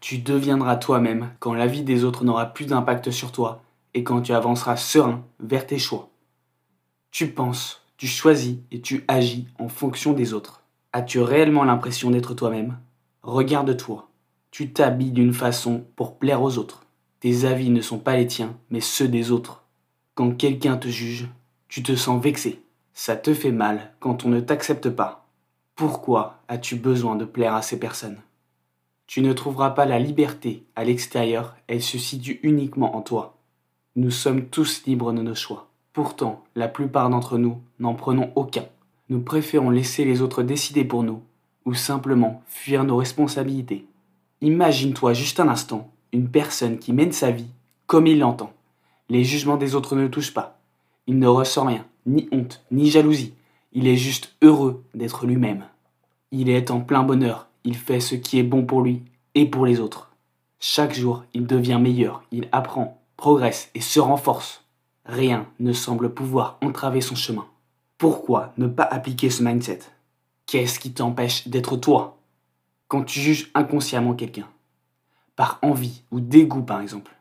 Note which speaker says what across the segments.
Speaker 1: Tu deviendras toi-même quand la vie des autres n'aura plus d'impact sur toi et quand tu avanceras serein vers tes choix. Tu penses, tu choisis et tu agis en fonction des autres. As-tu réellement l'impression d'être toi-même? Regarde-toi. Tu t'habilles d'une façon pour plaire aux autres. Tes avis ne sont pas les tiens, mais ceux des autres. Quand quelqu'un te juge, tu te sens vexé. Ça te fait mal quand on ne t'accepte pas. Pourquoi as-tu besoin de plaire à ces personnes? Tu ne trouveras pas la liberté à l'extérieur, elle se situe uniquement en toi. Nous sommes tous libres de nos choix. Pourtant, la plupart d'entre nous n'en prenons aucun. Nous préférons laisser les autres décider pour nous, ou simplement fuir nos responsabilités. Imagine-toi juste un instant une personne qui mène sa vie comme il l'entend. Les jugements des autres ne le touchent pas. Il ne ressent rien, ni honte, ni jalousie. Il est juste heureux d'être lui-même. Il est en plein bonheur, il fait ce qui est bon pour lui et pour les autres. Chaque jour, il devient meilleur, il apprend, progresse et se renforce. Rien ne semble pouvoir entraver son chemin. Pourquoi ne pas appliquer ce mindset? Qu'est-ce qui t'empêche d'être toi? Quand tu juges inconsciemment quelqu'un, par envie ou dégoût par exemple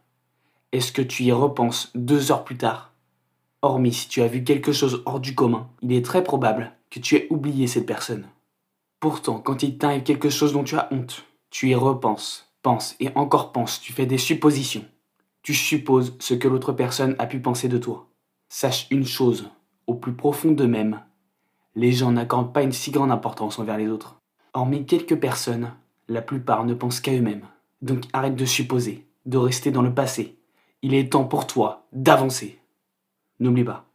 Speaker 1: Est-ce que tu y repenses deux heures plus tard? Hormis si tu as vu quelque chose hors du commun, il est très probable que tu aies oublié cette personne. Pourtant, quand il t'arrive quelque chose dont tu as honte, tu y repenses, penses et encore penses, tu fais des suppositions. Tu supposes ce que l'autre personne a pu penser de toi. Sache une chose, au plus profond d'eux-mêmes, les gens n'accordent pas une si grande importance envers les autres. Hormis quelques personnes, la plupart ne pensent qu'à eux-mêmes. Donc arrête de supposer, de rester dans le passé. Il est temps pour toi d'avancer. N'oublie pas,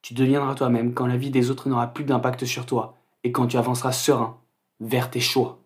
Speaker 1: tu deviendras toi-même quand la vie des autres n'aura plus d'impact sur toi et quand tu avanceras serein vers tes choix.